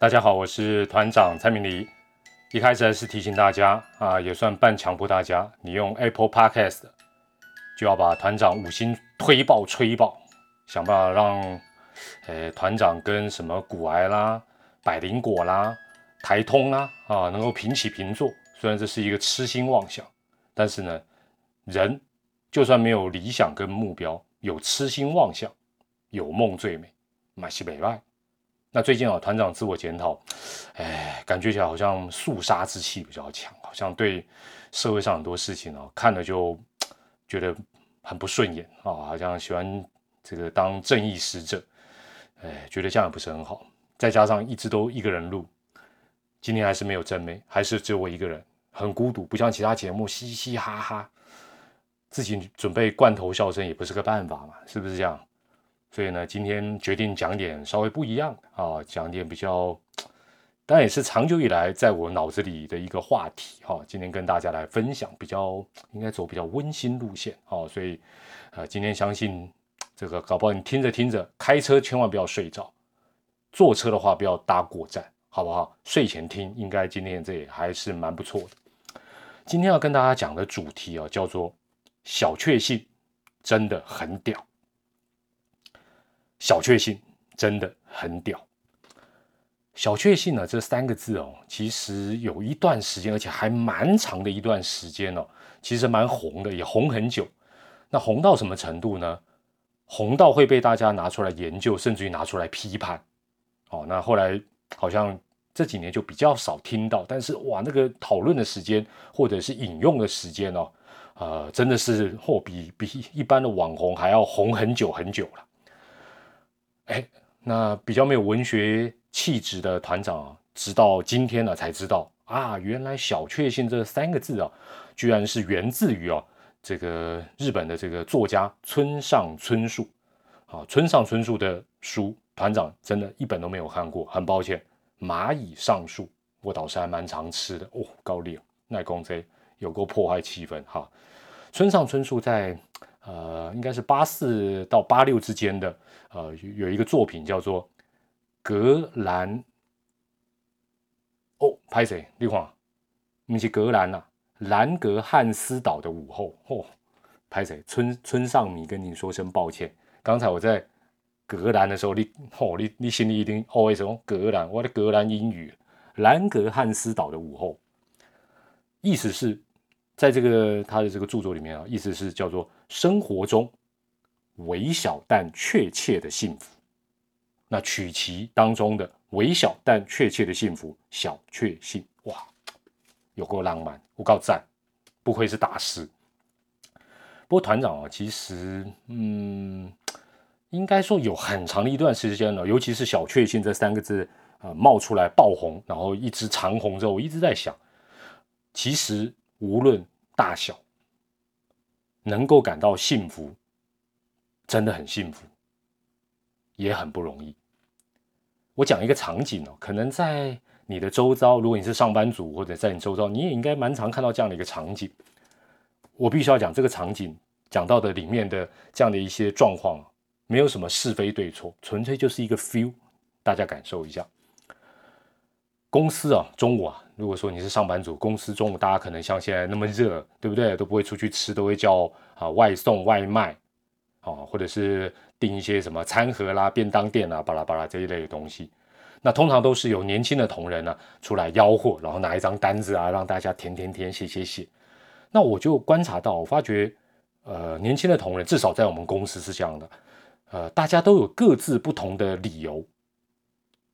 大家好，我是团长蔡明黎。一开始还是提醒大家啊，也算半强迫大家，你用 Apple Podcast 就要把团长五星推爆、吹爆，想办法让呃团长跟什么骨癌啦、百灵果啦、台通啦啊能够平起平坐。虽然这是一个痴心妄想，但是呢，人就算没有理想跟目标，有痴心妄想，有梦最美，马西北外。那最近啊，团长自我检讨，哎，感觉起来好像肃杀之气比较强，好像对社会上很多事情啊，看了就觉得很不顺眼啊，好像喜欢这个当正义使者，哎，觉得这样也不是很好。再加上一直都一个人录，今天还是没有正妹，还是只有我一个人，很孤独，不像其他节目嘻嘻哈哈，自己准备罐头笑声也不是个办法嘛，是不是这样？所以呢，今天决定讲点稍微不一样啊，讲点比较，当然也是长久以来在我脑子里的一个话题哈。今天跟大家来分享，比较应该走比较温馨路线啊。所以，呃，今天相信这个搞不好你听着听着，开车千万不要睡着，坐车的话不要搭过站，好不好？睡前听，应该今天这也还是蛮不错的。今天要跟大家讲的主题啊，叫做小确幸，真的很屌。小确幸真的很屌。小确幸呢，这三个字哦，其实有一段时间，而且还蛮长的一段时间哦，其实蛮红的，也红很久。那红到什么程度呢？红到会被大家拿出来研究，甚至于拿出来批判。哦，那后来好像这几年就比较少听到，但是哇，那个讨论的时间或者是引用的时间哦，呃，真的是或比比一般的网红还要红很久很久了。哎，那比较没有文学气质的团长啊，直到今天呢才知道啊，原来“小确幸”这三个字啊，居然是源自于啊这个日本的这个作家村上春树啊。村上春树的书，团长真的一本都没有看过，很抱歉。蚂蚁上树，我倒是还蛮常吃的哦，高丽奈公贼有过破坏气氛哈。村上春树在。呃，应该是八四到八六之间的，呃，有一个作品叫做《格兰》。哦，拍谁？绿化，不是格兰呐，兰格汉斯岛的午后。哦，拍谁？村村上米跟你说声抱歉。刚才我在格兰的时候，你哦，你你心里一定哦，为什么格兰？我的格兰英语，兰格汉斯岛的午后，意思是。在这个他的这个著作里面啊，意思是叫做生活中微小但确切的幸福。那曲奇当中的微小但确切的幸福，小确幸，哇，有够浪漫，我告赞，不愧是大师。不过团长啊，其实嗯，应该说有很长的一段时间了，尤其是小确幸这三个字啊冒出来爆红，然后一直长红之后，我一直在想，其实。无论大小，能够感到幸福，真的很幸福，也很不容易。我讲一个场景哦，可能在你的周遭，如果你是上班族，或者在你周遭，你也应该蛮常看到这样的一个场景。我必须要讲这个场景，讲到的里面的这样的一些状况，没有什么是非对错，纯粹就是一个 feel，大家感受一下。公司啊，中午啊，如果说你是上班族，公司中午大家可能像现在那么热，对不对？都不会出去吃，都会叫啊外送、外卖，啊，或者是订一些什么餐盒啦、便当店啦、巴拉巴拉这一类的东西。那通常都是有年轻的同仁呢出来吆喝，然后拿一张单子啊，让大家填填填、写写写。那我就观察到，我发觉，呃，年轻的同仁至少在我们公司是这样的，呃，大家都有各自不同的理由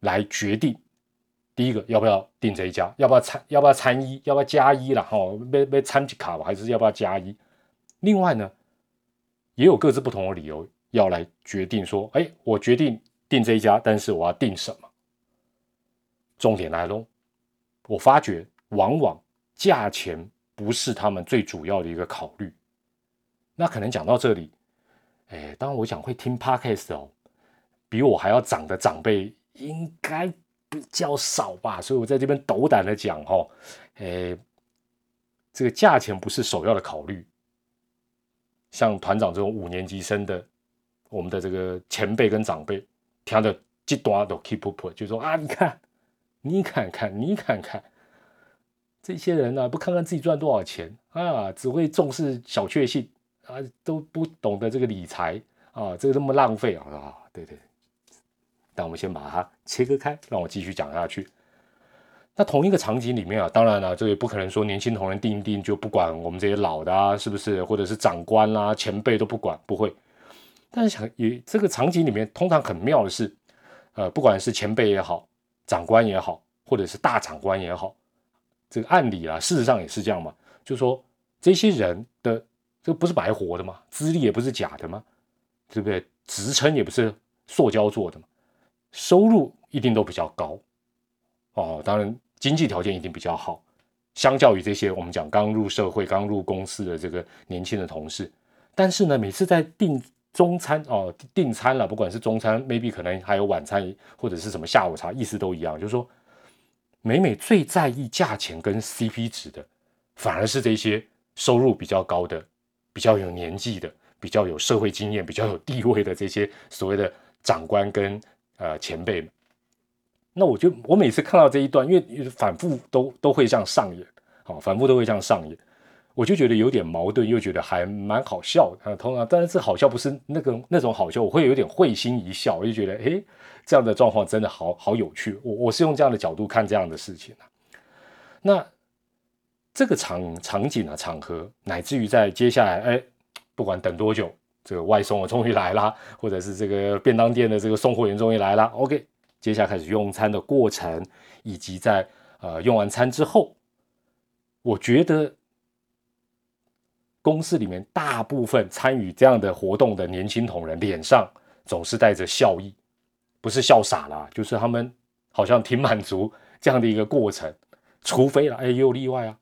来决定。第一个要不要订这一家？要不要参？要不要参一？要不要加一了？哈，被被参几卡吧？还是要不要加一？另外呢，也有各自不同的理由要来决定说，哎，我决定订这一家，但是我要订什么？重点来喽，我发觉往往价钱不是他们最主要的一个考虑。那可能讲到这里，哎，当我想会听 podcast 哦，比我还要长的长辈应该。比较少吧，所以我在这边斗胆的讲哈，诶，这个价钱不是首要的考虑。像团长这种五年级生的，我们的这个前辈跟长辈，听的极端都 keep up，就说啊，你看你看看，你看看，这些人呢，不看看自己赚多少钱啊，只会重视小确幸啊，都不懂得这个理财啊，这个那么浪费，啊，对对。但我们先把它切割开，让我继续讲下去。那同一个场景里面啊，当然了，这也不可能说年轻同仁定一定就不管我们这些老的啊，是不是？或者是长官啦、前辈都不管，不会。但是想也这个场景里面，通常很妙的是，呃，不管是前辈也好，长官也好，或者是大长官也好，这个按理啊，事实上也是这样嘛，就说这些人的这个不是白活的嘛，资历也不是假的嘛，对不对？职称也不是塑胶做的嘛，收入一定都比较高哦，当然。经济条件一定比较好，相较于这些我们讲刚入社会、刚入公司的这个年轻的同事，但是呢，每次在订中餐哦，订餐了，不管是中餐，maybe 可能还有晚餐或者是什么下午茶，意思都一样，就是说，每每最在意价钱跟 CP 值的，反而是这些收入比较高的、比较有年纪的、比较有社会经验、比较有地位的这些所谓的长官跟呃前辈们。那我就我每次看到这一段，因为反复都都会这样上演，好，反复都会这样上演，我就觉得有点矛盾，又觉得还蛮好笑啊。通常，但是好笑不是那个那种好笑，我会有点会心一笑，我就觉得，哎，这样的状况真的好好有趣。我我是用这样的角度看这样的事情啊。那这个场场景啊，场合，乃至于在接下来，哎，不管等多久，这个外送啊终于来啦，或者是这个便当店的这个送货员终于来了，OK。接下来开始用餐的过程，以及在呃用完餐之后，我觉得公司里面大部分参与这样的活动的年轻同仁脸上总是带着笑意，不是笑傻了，就是他们好像挺满足这样的一个过程。除非了，哎，也有例外啊，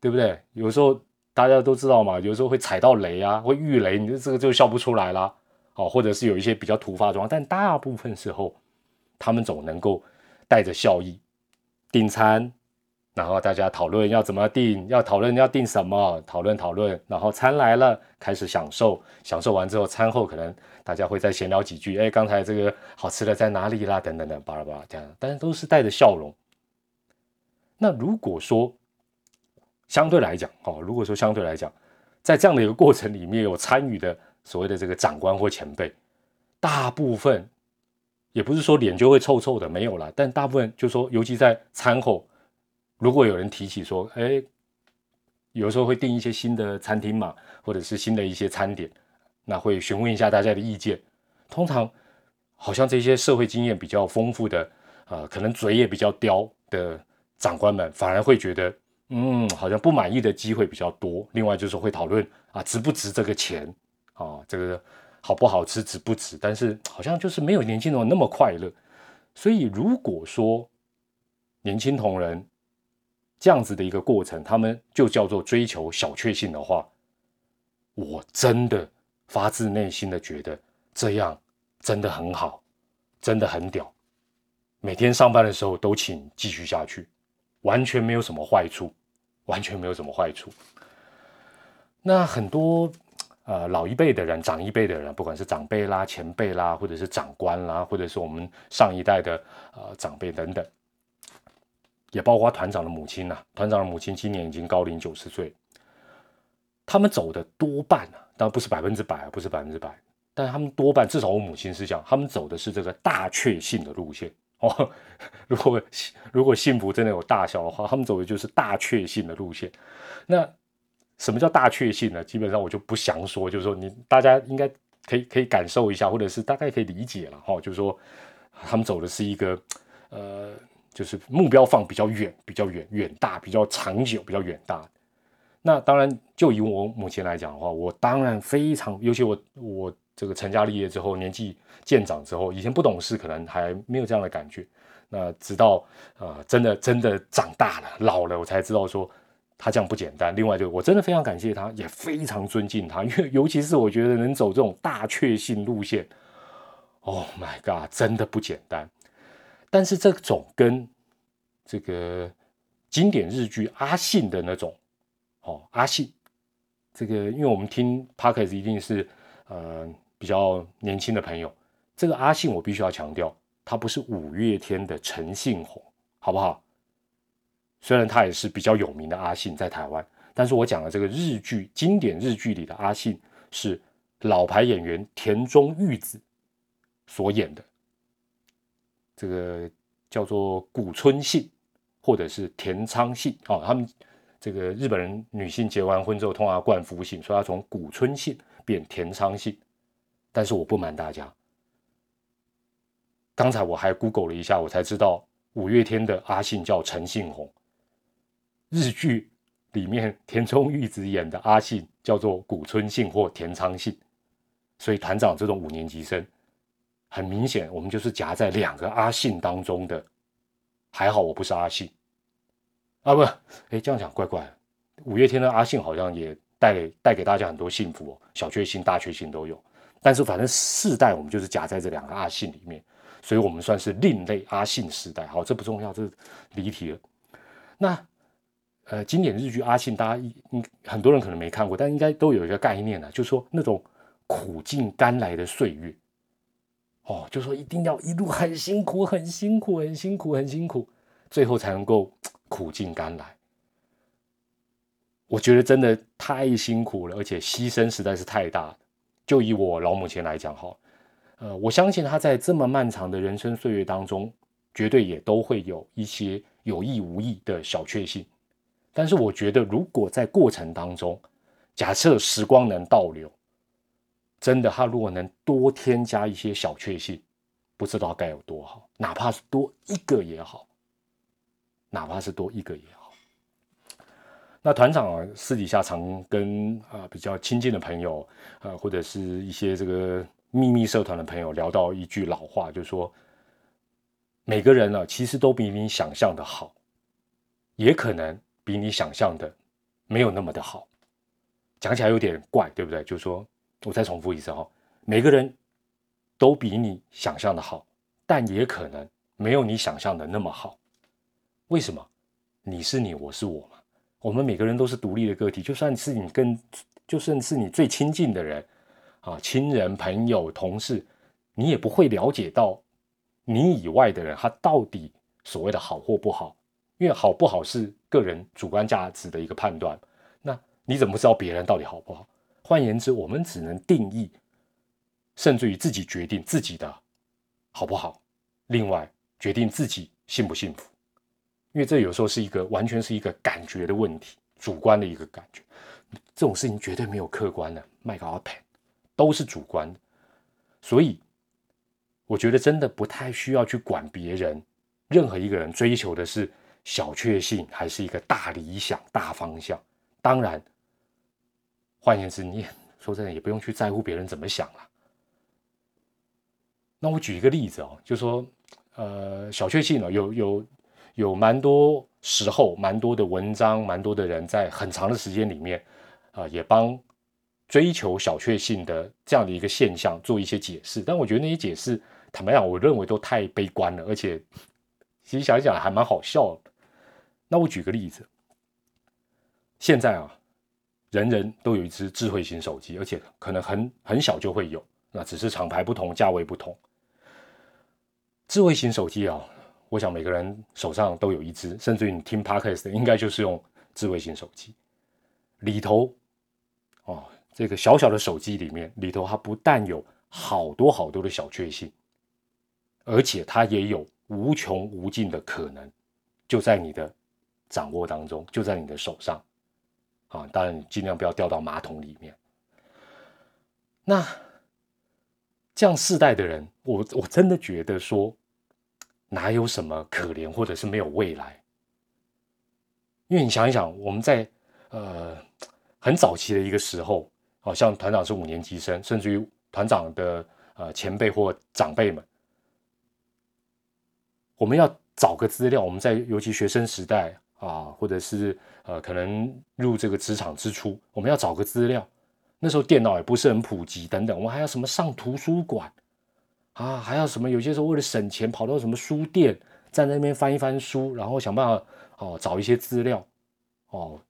对不对？有时候大家都知道嘛，有时候会踩到雷啊，会遇雷，你这个就笑不出来啦。哦，或者是有一些比较突发状况，但大部分时候。他们总能够带着笑意订餐，然后大家讨论要怎么订，要讨论要订什么，讨论讨论，然后餐来了，开始享受，享受完之后，餐后可能大家会再闲聊几句，哎，刚才这个好吃的在哪里啦？等等等，巴拉巴拉这样，但是都是带着笑容。那如果说相对来讲，哦，如果说相对来讲，在这样的一个过程里面有参与的所谓的这个长官或前辈，大部分。也不是说脸就会臭臭的，没有了。但大部分就说，尤其在餐后，如果有人提起说，哎，有时候会订一些新的餐厅嘛，或者是新的一些餐点，那会询问一下大家的意见。通常好像这些社会经验比较丰富的，呃，可能嘴也比较刁的长官们，反而会觉得，嗯，好像不满意的机会比较多。另外就是会讨论啊，值不值这个钱啊，这个。好不好吃值不值？但是好像就是没有年轻人那么快乐。所以如果说年轻同仁这样子的一个过程，他们就叫做追求小确幸的话，我真的发自内心的觉得这样真的很好，真的很屌。每天上班的时候都请继续下去，完全没有什么坏处，完全没有什么坏处。那很多。呃，老一辈的人、长一辈的人，不管是长辈啦、前辈啦，或者是长官啦，或者是我们上一代的呃长辈等等，也包括团长的母亲呐。团长的母亲今年已经高龄九十岁，他们走的多半啊，当然不是百分之百，不是百分之百，但他们多半，至少我母亲是这样，他们走的是这个大确信的路线哦。如果如果幸福真的有大小的话，他们走的就是大确幸的路线。那。什么叫大确幸呢？基本上我就不详说，就是说你大家应该可以可以感受一下，或者是大概可以理解了哈。就是说他们走的是一个呃，就是目标放比较远、比较远、远大、比较长久、比较远大。那当然，就以我目前来讲的话，我当然非常，尤其我我这个成家立业之后，年纪渐长之后，以前不懂事，可能还没有这样的感觉。那直到呃，真的真的长大了、老了，我才知道说。他这样不简单。另外，就我真的非常感谢他，也非常尊敬他，因为尤其是我觉得能走这种大确信路线，Oh my god，真的不简单。但是这种跟这个经典日剧阿信的那种，哦，阿信，这个因为我们听 p o c a s t 一定是呃比较年轻的朋友，这个阿信我必须要强调，他不是五月天的陈信宏。好不好？虽然他也是比较有名的阿信在台湾，但是我讲的这个日剧经典日剧里的阿信是老牌演员田中裕子所演的，这个叫做古村信或者是田仓信哦，他们这个日本人女性结完婚之后通常冠夫姓，所以要从古村信变田仓信。但是我不瞒大家，刚才我还 Google 了一下，我才知道五月天的阿信叫陈信宏。日剧里面田中裕子演的阿信叫做古村信或田仓信，所以团长这种五年级生，很明显我们就是夹在两个阿信当中的。还好我不是阿信啊，不，哎，这样讲怪怪。五月天的阿信好像也带给带给大家很多幸福哦，小确幸、大确幸都有。但是反正世代我们就是夹在这两个阿信里面，所以我们算是另类阿信时代。好，这不重要，这离题了。那。呃，经典日剧《阿信》，大家应很多人可能没看过，但应该都有一个概念呢，就是说那种苦尽甘来的岁月，哦，就说一定要一路很辛苦、很辛苦、很辛苦、很辛苦，最后才能够苦尽甘来。我觉得真的太辛苦了，而且牺牲实在是太大。就以我老母亲来讲，哈，呃，我相信她在这么漫长的人生岁月当中，绝对也都会有一些有意无意的小确幸。但是我觉得，如果在过程当中，假设时光能倒流，真的，他如果能多添加一些小确幸，不知道该有多好，哪怕是多一个也好，哪怕是多一个也好。那团长啊，私底下常跟啊比较亲近的朋友，呃，或者是一些这个秘密社团的朋友聊到一句老话，就是说，每个人呢，其实都比你想象的好，也可能。比你想象的没有那么的好，讲起来有点怪，对不对？就是说，我再重复一次哈，每个人都比你想象的好，但也可能没有你想象的那么好。为什么？你是你，我是我嘛。我们每个人都是独立的个体，就算是你跟，就算是你最亲近的人啊，亲人、朋友、同事，你也不会了解到你以外的人他到底所谓的好或不好。因为好不好是个人主观价值的一个判断，那你怎么知道别人到底好不好？换言之，我们只能定义，甚至于自己决定自己的好不好。另外，决定自己幸不幸福，因为这有时候是一个完全是一个感觉的问题，主观的一个感觉。这种事情绝对没有客观的，麦克阿潘都是主观。所以，我觉得真的不太需要去管别人，任何一个人追求的是。小确幸还是一个大理想、大方向。当然，换言之，你说真的也不用去在乎别人怎么想了。那我举一个例子哦，就说，呃，小确幸呢，有有有蛮多时候，蛮多的文章，蛮多的人在很长的时间里面，啊，也帮追求小确幸的这样的一个现象做一些解释。但我觉得那些解释，坦白讲，我认为都太悲观了，而且其实想一想还蛮好笑的。那我举个例子，现在啊，人人都有一只智慧型手机，而且可能很很小就会有，那只是厂牌不同，价位不同。智慧型手机啊，我想每个人手上都有一只，甚至于你听 Podcast 应该就是用智慧型手机。里头哦，这个小小的手机里面，里头它不但有好多好多的小确幸，而且它也有无穷无尽的可能，就在你的。掌握当中就在你的手上，啊，当然你尽量不要掉到马桶里面。那这样世代的人，我我真的觉得说，哪有什么可怜或者是没有未来？因为你想一想，我们在呃很早期的一个时候，好像团长是五年级生，甚至于团长的呃前辈或长辈们，我们要找个资料，我们在尤其学生时代。啊，或者是呃，可能入这个职场之初，我们要找个资料，那时候电脑也不是很普及，等等，我们还要什么上图书馆啊，还要什么？有些时候为了省钱，跑到什么书店，站在那边翻一翻书，然后想办法哦，找一些资料，哦，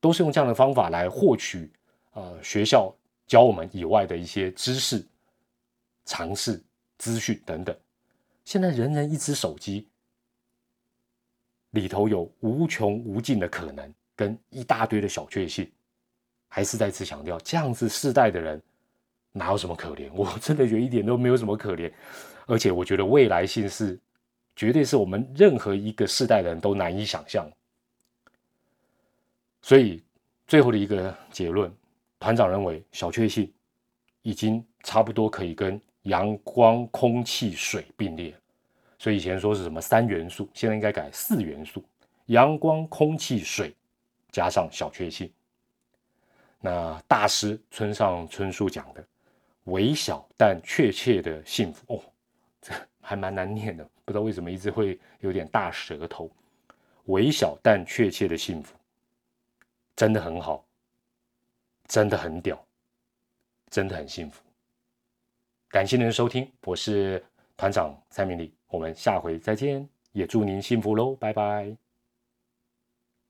都是用这样的方法来获取呃学校教我们以外的一些知识、尝试、资讯等等。现在人人一只手机。里头有无穷无尽的可能，跟一大堆的小确幸。还是再次强调，这样子世代的人哪有什么可怜？我真的觉得一点都没有什么可怜，而且我觉得未来性是绝对是我们任何一个世代的人都难以想象。所以最后的一个结论，团长认为小确幸已经差不多可以跟阳光、空气、水并列。所以以前说是什么三元素，现在应该改四元素：阳光、空气、水，加上小确幸。那大师村上春树讲的微小但确切的幸福哦，这还蛮难念的，不知道为什么一直会有点大舌头。微小但确切的幸福，真的很好，真的很屌，真的很幸福。感谢您的收听，我是团长蔡明礼，我们下回再见，也祝您幸福喽，拜拜。